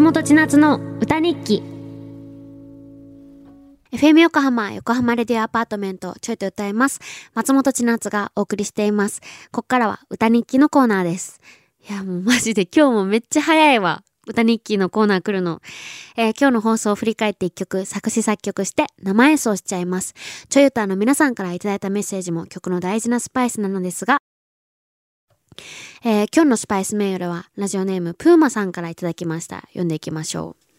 ちなつの歌日記 FM 横浜、横浜レディオアパートメント、ちょいと歌います。松本千夏がお送りしています。こっからは歌日記のコーナーです。いや、もうマジで今日もめっちゃ早いわ。歌日記のコーナー来るの。えー、今日の放送を振り返って一曲作詞作曲して生演奏しちゃいます。ちょい歌の皆さんからいただいたメッセージも曲の大事なスパイスなのですが、えー、今日のスパイスメールはラジオネームプーマさんからいただきました。読んでいきましょう。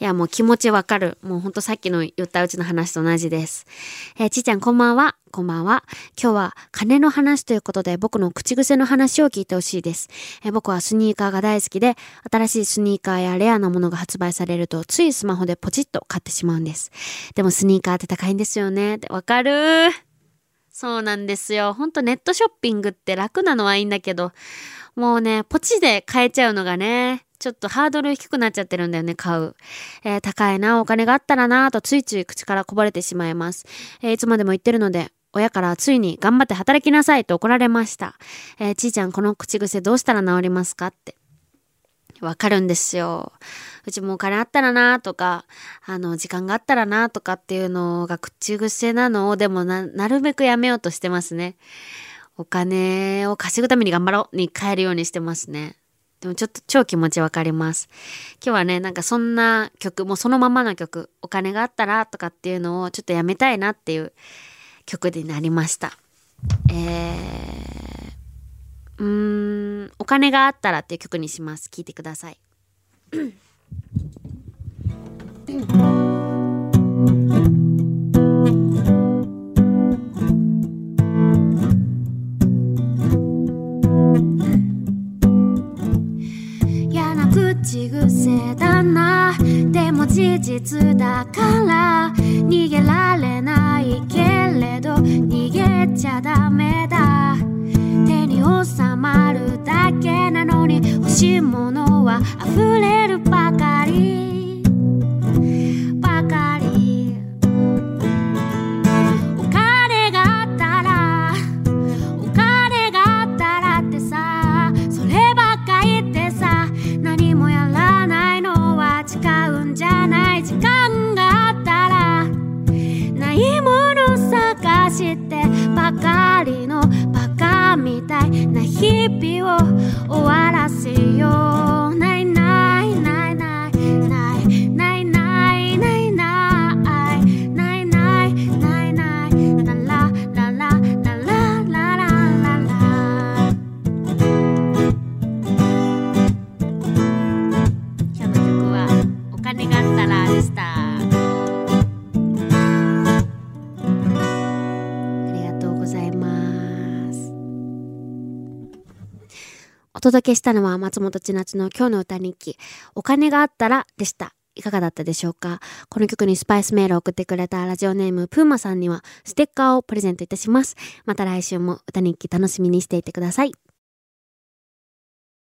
いや、もう気持ちわかる。もうほんとさっきの言ったうちの話と同じです。えー、ちーちゃんこんばんは。こんばんは。今日は金の話ということで僕の口癖の話を聞いてほしいです。えー、僕はスニーカーが大好きで、新しいスニーカーやレアなものが発売されると、ついスマホでポチッと買ってしまうんです。でもスニーカーって高いんですよね。わかるそうなんですよ。ほんとネットショッピングって楽なのはいいんだけど、もうね、ポチで買えちゃうのがね、ちょっとハードル低くなっちゃってるんだよね、買う。えー、高いな、お金があったらな、とついつい口からこぼれてしまいます。えー、いつまでも言ってるので、親からついに頑張って働きなさいと怒られました。えー、ちーちゃんこの口癖どうしたら治りますかって。わかるんですよ。うちもお金あったらなとか、あの、時間があったらなとかっていうのが口癖なのを、でもな、なるべくやめようとしてますね。お金を稼ぐために頑張ろうに変えるようにしてますね。でもちょっと超気持ちわかります。今日はね、なんかそんな曲、もうそのままの曲、お金があったらとかっていうのをちょっとやめたいなっていう曲になりました。えー、うーん、お金があったらっていう曲にします。聴いてください。な。でも事実だから逃げられないけれど逃げちゃダメだ。手に収まるだけなのに欲しいものは溢れるばかり。かりのバカみたいな日々を終わらせよう。ないないないないないないないないないないないないないララララララララララ今日の曲はお金があったらでした届けしたのは松本千夏の今日の歌日記、お金があったらでした。いかがだったでしょうか？この曲にスパイスメールを送ってくれたラジオネームプーマさんにはステッカーをプレゼントいたします。また来週も歌日記楽しみにしていてください。